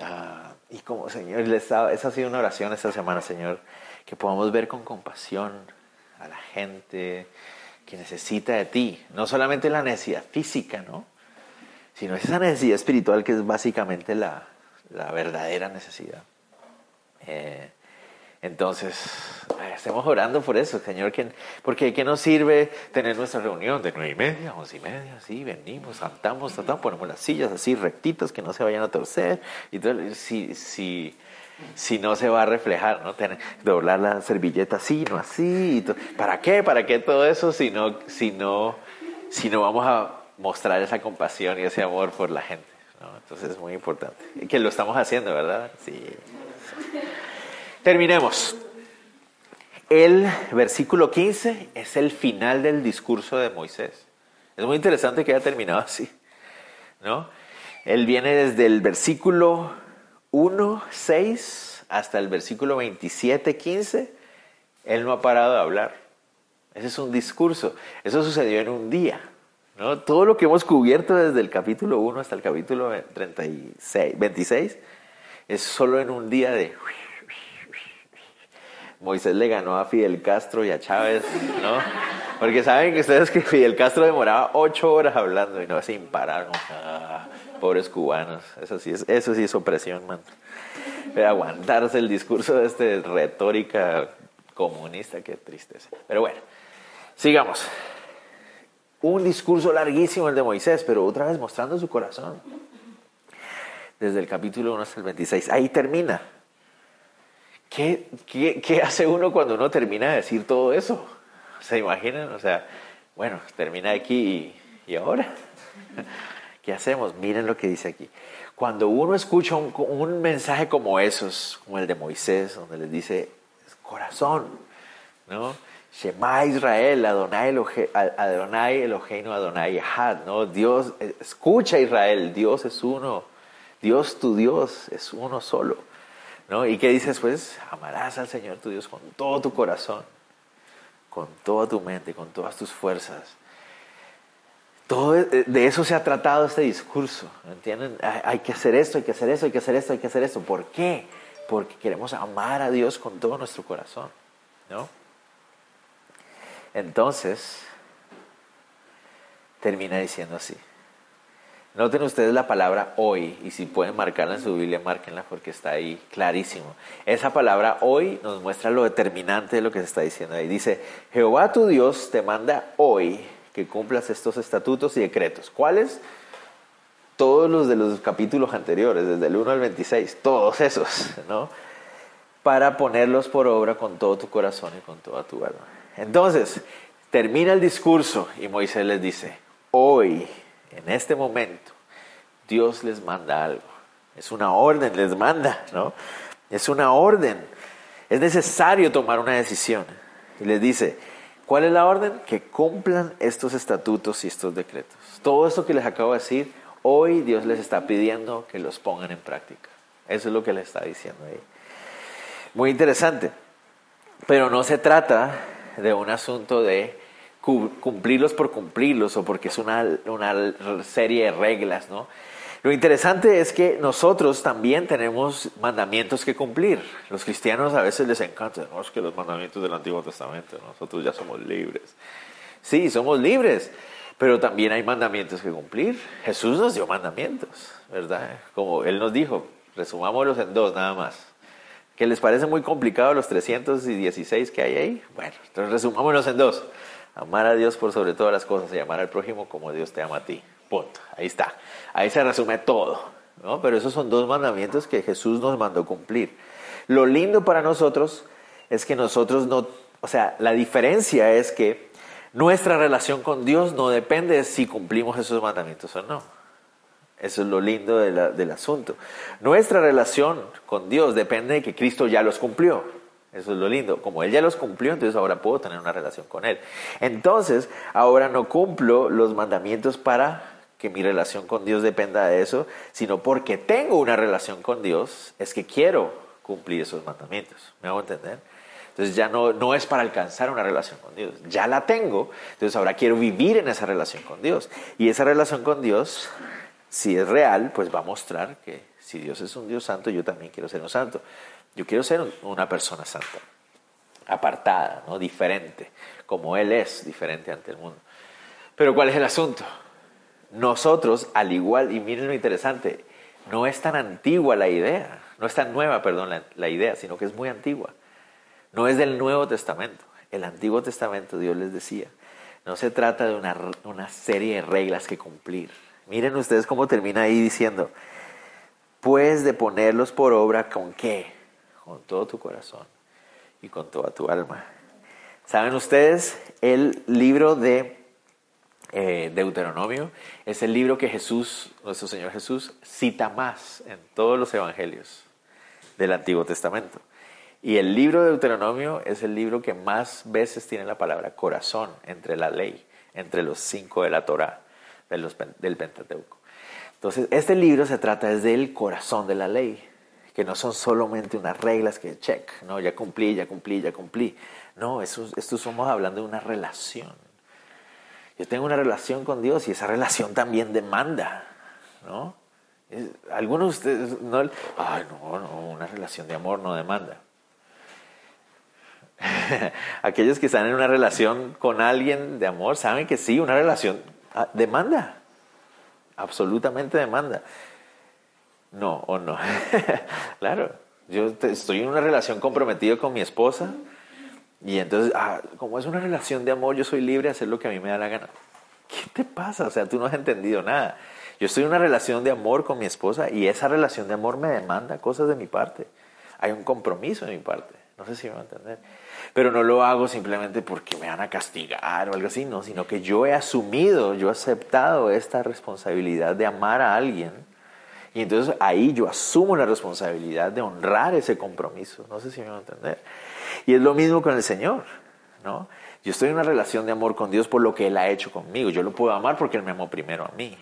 Ah, y como, Señor, esa ha sido una oración esta semana, Señor, que podamos ver con compasión a la gente, que necesita de ti. No solamente la necesidad física, ¿no? Sino esa necesidad espiritual que es básicamente la, verdadera necesidad. Eh, entonces, estemos orando por eso, Señor, que, porque ¿qué nos sirve tener nuestra reunión de nueve y media, once y media? Sí, venimos, cantamos, tratamos, ponemos las sillas así rectitas, que no se vayan a torcer. Y todo, si, si, si no se va a reflejar, ¿no? Tener, doblar la servilleta así, no así. ¿Para qué? ¿Para qué todo eso si no, si, no, si no vamos a mostrar esa compasión y ese amor por la gente? Entonces es muy importante. Y que lo estamos haciendo, ¿verdad? Sí. Terminemos. El versículo 15 es el final del discurso de Moisés. Es muy interesante que haya terminado así, ¿no? Él viene desde el versículo 1, 6 hasta el versículo 27, 15, él no ha parado de hablar. Ese es un discurso. Eso sucedió en un día. ¿no? Todo lo que hemos cubierto desde el capítulo 1 hasta el capítulo 36, 26 es solo en un día de... Moisés le ganó a Fidel Castro y a Chávez, ¿no? Porque saben ustedes que Fidel Castro demoraba ocho horas hablando y no sin parar. Pobres cubanos, eso sí es, eso sí es opresión, man. Pero aguantarse el discurso de este retórica comunista, qué tristeza. Pero bueno, sigamos. Un discurso larguísimo el de Moisés, pero otra vez mostrando su corazón. Desde el capítulo 1 hasta el 26. Ahí termina. ¿qué, qué, hace uno cuando uno termina de decir todo eso? ¿Se imaginan? O sea, bueno, termina aquí y, y ahora. ¿Qué hacemos? Miren lo que dice aquí. Cuando uno escucha un, mensaje como esos, como el de Moisés, donde les dice corazón, ¿no? Shema Israel, Adonai, Elohe, Adonai Eloheinu, Adonai Ahad, ¿no? Dios, escucha Israel, Dios es uno, Dios tu Dios es uno solo, ¿no? ¿Y qué dices pues? Amarás al Señor tu Dios con todo tu corazón, con toda tu mente, con todas tus fuerzas todo de eso se ha tratado este discurso, ¿entienden? Hay que hacer esto, hay que hacer esto, hay que hacer esto, hay que hacer esto. ¿Por qué? Porque queremos amar a Dios con todo nuestro corazón, ¿no? Entonces, termina diciendo así. Noten ustedes la palabra hoy, y si pueden marcarla en su Biblia, márquenla porque está ahí clarísimo. Esa palabra hoy nos muestra lo determinante de lo que se está diciendo ahí. Dice, Jehová tu Dios te manda hoy que cumplas estos estatutos y decretos. ¿Cuáles? Todos los de los capítulos anteriores, desde el 1 al 26, todos esos, ¿no? Para ponerlos por obra con todo tu corazón y con toda tu alma. Entonces, termina el discurso y Moisés les dice, hoy, en este momento, Dios les manda algo. Es una orden, les manda, ¿no? Es una orden. Es necesario tomar una decisión. Y les dice, ¿Cuál es la orden? Que cumplan estos estatutos y estos decretos. Todo esto que les acabo de decir, hoy Dios les está pidiendo que los pongan en práctica. Eso es lo que les está diciendo ahí. Muy interesante. Pero no se trata de un asunto de cumplirlos por cumplirlos o porque es una, una serie de reglas, ¿no? Lo interesante es que nosotros también tenemos mandamientos que cumplir. Los cristianos a veces les encanta, no, es que los mandamientos del Antiguo Testamento, nosotros ya somos libres. Sí, somos libres, pero también hay mandamientos que cumplir. Jesús nos dio mandamientos, ¿verdad? Como Él nos dijo, resumámoslos en dos nada más. ¿Que les parece muy complicado los 316 que hay ahí? Bueno, entonces resumámoslos en dos. Amar a Dios por sobre todas las cosas y amar al prójimo como Dios te ama a ti. Punto. Ahí está. Ahí se resume todo. ¿no? Pero esos son dos mandamientos que Jesús nos mandó cumplir. Lo lindo para nosotros es que nosotros no, o sea, la diferencia es que nuestra relación con Dios no depende de si cumplimos esos mandamientos o no. Eso es lo lindo del asunto. Nuestra relación con Dios depende de que Cristo ya los cumplió. Eso es lo lindo. Como Él ya los cumplió, entonces ahora puedo tener una relación con Él. Entonces, ahora no cumplo los mandamientos para que mi relación con Dios dependa de eso, sino porque tengo una relación con Dios, es que quiero cumplir esos mandamientos. ¿Me hago entender? Entonces ya no, no es para alcanzar una relación con Dios, ya la tengo, entonces ahora quiero vivir en esa relación con Dios. Y esa relación con Dios, si es real, pues va a mostrar que si Dios es un Dios santo, yo también quiero ser un santo. Yo quiero ser una persona santa, apartada, ¿no? diferente, como Él es diferente ante el mundo. Pero ¿cuál es el asunto? Nosotros, al igual, y miren lo interesante, no es tan antigua la idea, no es tan nueva, perdón, la, idea, sino que es muy antigua. No es del Nuevo Testamento. El Antiguo Testamento, Dios les decía, no se trata de una, una serie de reglas que cumplir. Miren ustedes cómo termina ahí diciendo, pues de ponerlos por obra con qué? Con todo tu corazón y con toda tu alma. ¿Saben ustedes? El libro de eh, Deuteronomio es el libro que Jesús, nuestro Señor Jesús, cita más en todos los evangelios del Antiguo Testamento. Y el libro de Deuteronomio es el libro que más veces tiene la palabra corazón entre la ley, entre los cinco de la Torah, del Pentateuco. Entonces, este libro se trata desde el corazón de la ley, que no son solamente unas reglas que check, no, ya cumplí, ya cumplí, ya cumplí. No, eso, esto somos hablando de una relación yo tengo una relación con Dios y esa relación también demanda, ¿no? Algunos de ustedes no, ay, no, no, una relación de amor no demanda. Aquellos que están en una relación con alguien de amor saben que sí, una relación ah, demanda, absolutamente demanda. No, o no. claro, yo estoy en una relación comprometida con mi esposa y entonces, ah, como es una relación de amor, yo soy libre de hacer lo que a mí me da la gana. ¿Qué te pasa? O sea, tú no has entendido nada. Yo estoy en una relación de amor con mi esposa y esa relación de amor me demanda cosas de mi parte. hay un compromiso de mi parte. No sé si me va a entender. Pero no lo hago simplemente porque me van a castigar o algo así, no, sino que yo he asumido, yo he aceptado esta responsabilidad de amar a alguien. Y entonces ahí yo asumo la responsabilidad de honrar ese compromiso. No sé si me va a entender. Y es lo mismo con el Señor, ¿no? Yo estoy en una relación de amor con Dios por lo que Él ha hecho conmigo. Yo lo puedo amar porque Él me amó primero a mí.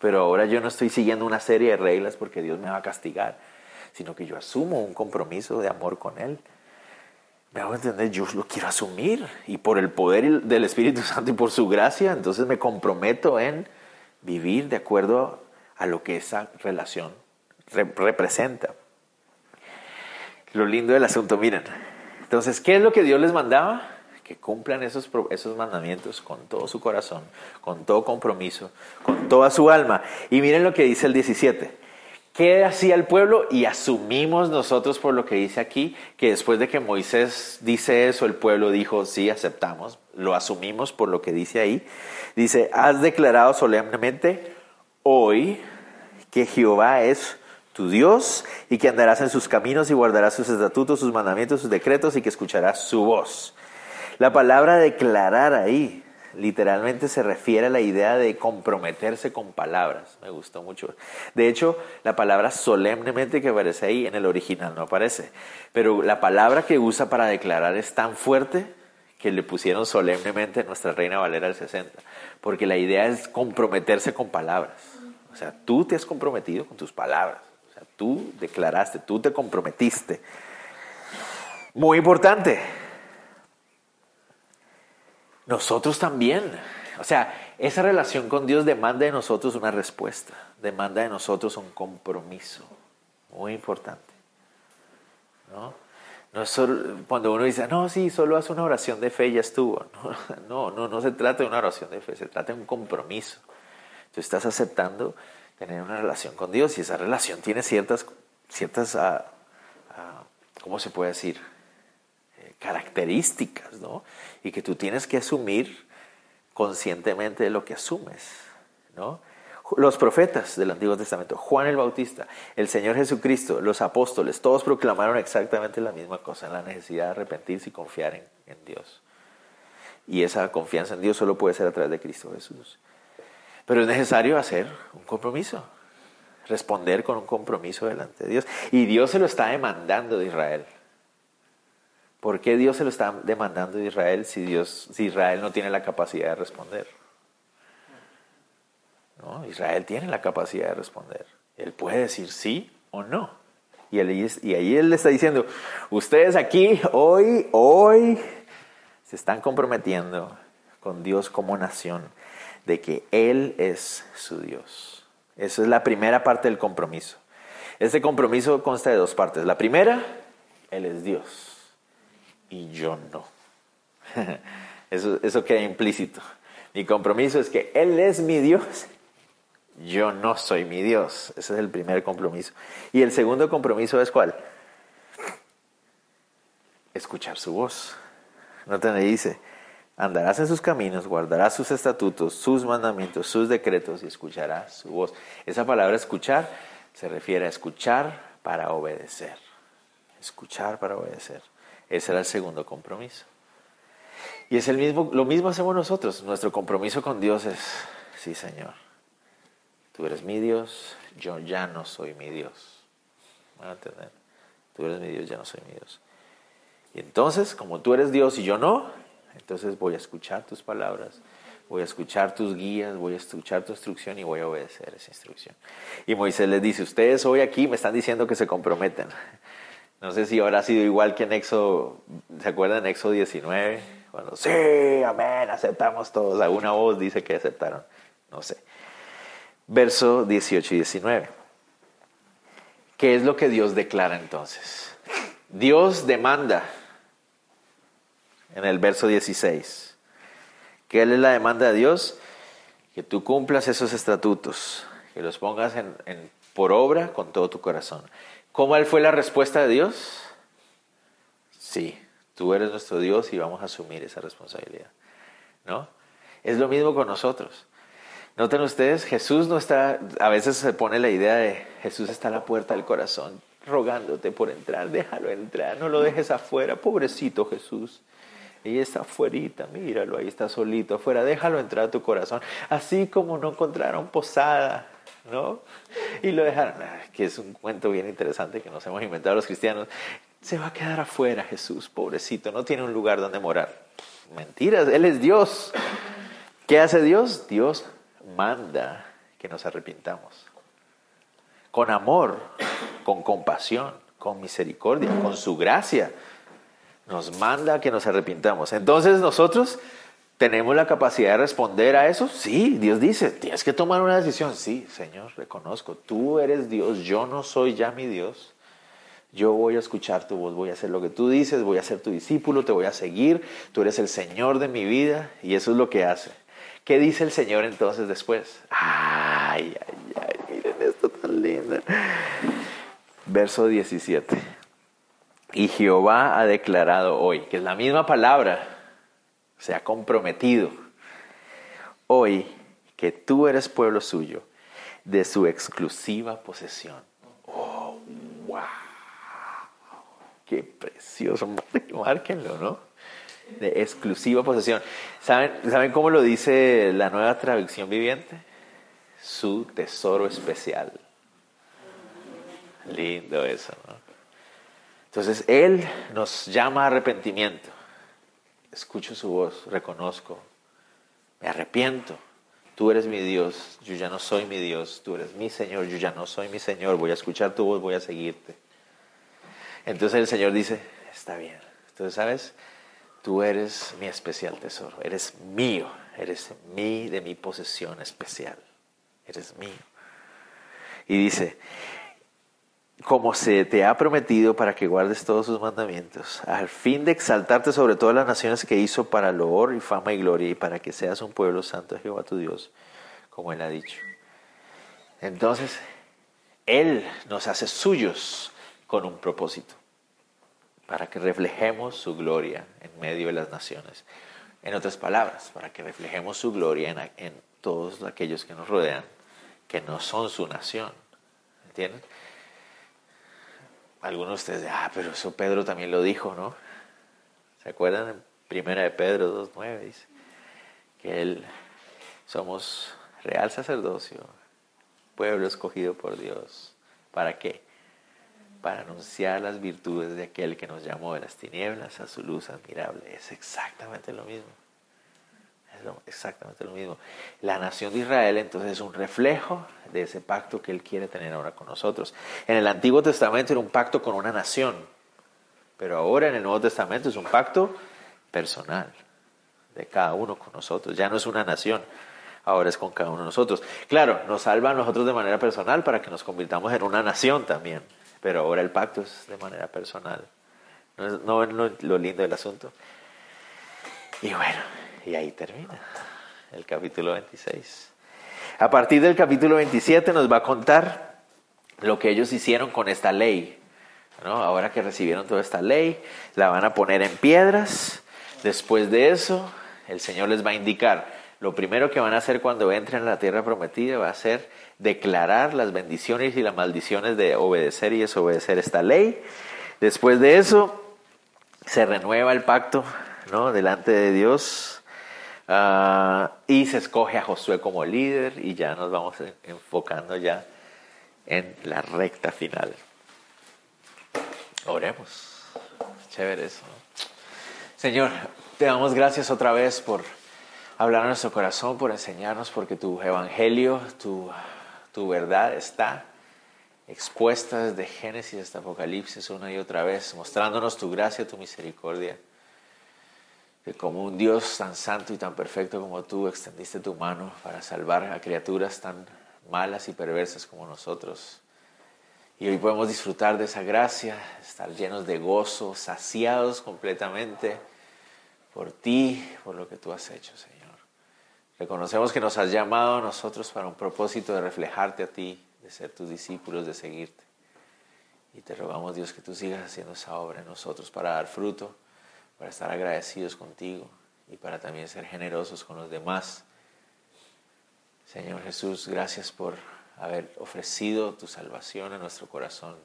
Pero ahora yo no estoy siguiendo una serie de reglas porque Dios me va a castigar, sino que yo asumo un compromiso de amor con Él. Me hago entender, yo lo quiero asumir y por el poder del Espíritu Santo y por su gracia, entonces me comprometo en vivir de acuerdo a lo que esa relación representa. Lo lindo del asunto, miren. Entonces, ¿qué es lo que Dios les mandaba? que cumplan esos, esos mandamientos con todo su corazón, con todo compromiso, con toda su alma. Y miren lo que dice el 17. ¿Qué hacía el pueblo? Y asumimos nosotros por lo que dice aquí, que después de que Moisés dice eso, el pueblo dijo, sí, aceptamos, lo asumimos por lo que dice ahí. Dice, has declarado solemnemente hoy que Jehová es tu Dios y que andarás en sus caminos y guardarás sus estatutos, sus mandamientos, sus decretos y que escucharás su voz. La palabra declarar ahí literalmente se refiere a la idea de comprometerse con palabras. Me gustó mucho. De hecho, la palabra solemnemente que aparece ahí en el original no aparece. Pero la palabra que usa para declarar es tan fuerte que le pusieron solemnemente nuestra Reina Valera del 60. Porque la idea es comprometerse con palabras. O sea, tú te has comprometido con tus palabras. Tú declaraste, tú te comprometiste. Muy importante nosotros también. O sea, esa relación con Dios demanda de nosotros una respuesta, demanda de nosotros un compromiso, muy importante. ¿No? No solo, cuando uno dice, no, sí, solo hace una oración de fe y ya estuvo. No, no, no, no se trata de una oración de fe, se trata de un compromiso. Tú estás aceptando tener una relación con Dios y esa relación tiene ciertas, ciertas uh, ¿cómo se puede decir? características, ¿no? Y que tú tienes que asumir conscientemente lo que asumes, ¿no? Los profetas del Antiguo Testamento, Juan el Bautista, el Señor Jesucristo, los apóstoles, todos proclamaron exactamente la misma cosa, la necesidad de arrepentirse y confiar en, en Dios. Y esa confianza en Dios solo puede ser a través de Cristo Jesús. Pero es necesario hacer un compromiso, responder con un compromiso delante de Dios. Y Dios se lo está demandando de Israel. ¿Por qué Dios se lo está demandando a Israel si, Dios, si Israel no tiene la capacidad de responder? ¿No? Israel tiene la capacidad de responder. Él puede decir sí o no. Y, y ahí él le está diciendo, ustedes aquí hoy, hoy, se están comprometiendo con Dios como nación, de que Él es su Dios. Esa es la primera parte del compromiso. Este compromiso consta de dos partes. La primera, Él es Dios y yo no. Eso, eso queda implícito. Mi compromiso es que Él es mi Dios, yo no soy mi Dios. Ese es el primer compromiso. Y el segundo compromiso es cuál? Escuchar su voz. No te dice, andarás en sus caminos, guardarás sus estatutos, sus mandamientos, sus decretos y escucharás su voz. Esa palabra escuchar se refiere a escuchar para obedecer. Escuchar para obedecer. Ese era el segundo compromiso. Y es el mismo, lo mismo hacemos nosotros. Nuestro compromiso con Dios es, sí Señor, tú eres mi Dios, yo ya no soy mi Dios. ¿Me a entender? Tú eres mi Dios, ya no soy mi Dios. Y entonces, como tú eres Dios y yo no, entonces voy a escuchar tus palabras, voy a escuchar tus guías, voy a escuchar tu instrucción y voy a obedecer esa instrucción. Y Moisés les dice, ustedes hoy aquí me están diciendo que se comprometen. No sé si habrá sido igual que en Éxodo, ¿se acuerdan en Éxodo 19? Cuando, sí, amén, aceptamos todos. Alguna voz dice que aceptaron. No sé. Verso 18 y 19. ¿Qué es lo que Dios declara entonces? Dios demanda en el verso 16. ¿Qué es la demanda de Dios? Que tú cumplas esos estatutos, que los pongas en, por obra con todo tu corazón. ¿Cómo fue la respuesta de Dios? Sí, tú eres nuestro Dios y vamos a asumir esa responsabilidad. ¿No? Es lo mismo con nosotros. Noten ustedes, Jesús no está, a veces se pone la idea de Jesús está a la puerta del corazón rogándote por entrar, déjalo entrar, no lo dejes afuera, pobrecito Jesús. Ella está afuera, míralo, ahí está solito afuera, déjalo entrar a tu corazón. Así como no encontraron posada, ¿no? Y lo dejaron, ah, que es un cuento bien interesante que nos hemos inventado los cristianos. Se va a quedar afuera Jesús, pobrecito, no tiene un lugar donde morar. Mentiras, Él es Dios. ¿Qué hace Dios? Dios manda que nos arrepintamos. Con amor, con compasión, con misericordia, con su gracia nos manda que nos arrepintamos. Entonces nosotros tenemos la capacidad de responder a eso. Sí, Dios dice, tienes que tomar una decisión. Sí, Señor, reconozco, tú eres Dios, yo no soy ya mi Dios. Yo voy a escuchar tu voz, voy a hacer lo que tú dices, voy a ser tu discípulo, te voy a seguir, tú eres el Señor de mi vida y eso es lo que hace. ¿Qué dice el Señor entonces después? Ay, ay, ay, miren esto tan lindo. Verso 17. Y Jehová ha declarado hoy, que es la misma palabra, se ha comprometido hoy que tú eres pueblo suyo, de su exclusiva posesión. Oh, wow. Qué precioso. Márquenlo, ¿no? De exclusiva posesión. ¿Saben, ¿Saben cómo lo dice la nueva traducción viviente? Su tesoro especial. Lindo eso, ¿no? Entonces Él nos llama a arrepentimiento. Escucho su voz, reconozco, me arrepiento. Tú eres mi Dios, yo ya no soy mi Dios, tú eres mi Señor, yo ya no soy mi Señor, voy a escuchar tu voz, voy a seguirte. Entonces el Señor dice, está bien. Entonces, ¿sabes? Tú eres mi especial tesoro, eres mío, eres mí de mi posesión especial, eres mío. Y dice, como se te ha prometido para que guardes todos sus mandamientos, al fin de exaltarte sobre todas las naciones que hizo para loor y fama y gloria, y para que seas un pueblo santo de Jehová tu Dios, como Él ha dicho. Entonces, Él nos hace suyos con un propósito, para que reflejemos su gloria en medio de las naciones. En otras palabras, para que reflejemos su gloria en, en todos aquellos que nos rodean, que no son su nación. ¿Entienden? Algunos de ustedes, ah, pero eso Pedro también lo dijo, ¿no? ¿Se acuerdan? En primera de Pedro 2.9 dice que él somos real sacerdocio, pueblo escogido por Dios. ¿Para qué? Para anunciar las virtudes de aquel que nos llamó de las tinieblas a su luz admirable. Es exactamente lo mismo. Exactamente lo mismo. La nación de Israel entonces es un reflejo de ese pacto que Él quiere tener ahora con nosotros. En el Antiguo Testamento era un pacto con una nación, pero ahora en el Nuevo Testamento es un pacto personal de cada uno con nosotros. Ya no es una nación, ahora es con cada uno de nosotros. Claro, nos salva a nosotros de manera personal para que nos convirtamos en una nación también, pero ahora el pacto es de manera personal. No no lo lindo del asunto. Y bueno, y ahí termina el capítulo 26. A partir del capítulo 27 nos va a contar lo que ellos hicieron con esta ley. Ahora que recibieron toda esta ley, la van a poner en piedras. Después de eso, el Señor les va a indicar, lo primero que van a hacer cuando entren a la tierra prometida va a ser declarar las bendiciones y las maldiciones de obedecer y desobedecer esta ley. Después de eso, se renueva el pacto ¿no? delante de Dios Ah, y se escoge a Josué como líder y ya nos vamos enfocando ya en la recta final. Oremos. Chévere eso. Señor, te damos gracias otra vez por hablar a nuestro corazón, por enseñarnos, porque tu evangelio, tu, tu verdad está expuesta desde Génesis hasta Apocalipsis una y otra vez, mostrándonos tu gracia, tu misericordia que como un Dios tan santo y tan perfecto como tú extendiste tu mano para salvar a criaturas tan malas y perversas como nosotros. Y hoy podemos disfrutar de esa gracia, estar llenos de gozo, saciados completamente por ti, por lo que tú has hecho, Señor. Reconocemos que nos has llamado a nosotros para un propósito de reflejarte a ti, de ser tus discípulos, de seguirte. Y te rogamos, Dios, que tú sigas haciendo esa obra en nosotros para dar fruto para estar agradecidos contigo y para también ser generosos con los demás. Señor Jesús, gracias por haber ofrecido tu salvación a nuestro corazón.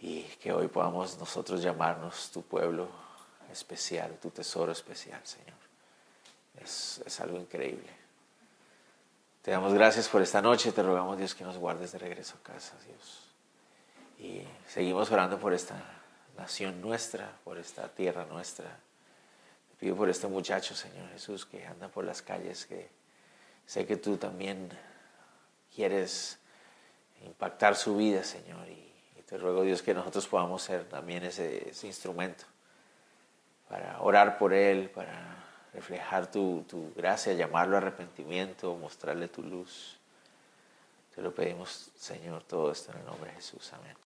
y que hoy podamos nosotros llamarnos tu pueblo especial, tu tesoro especial, Señor. Es, es algo increíble. Te damos gracias por esta noche, te rogamos Dios que nos guardes de regreso a casa, Dios. Y seguimos orando por esta nación nuestra, por esta tierra nuestra. Te pido por este muchacho, Señor Jesús, que anda por las calles, que sé que tú también quieres impactar su vida, Señor. Y, te ruego, Dios, que nosotros podamos ser también ese, ese instrumento para orar por él, para reflejar tu, tu gracia, llamarlo a arrepentimiento, mostrarle tu luz. Te lo pedimos, Señor, todo esto en el nombre de Jesús. Amén.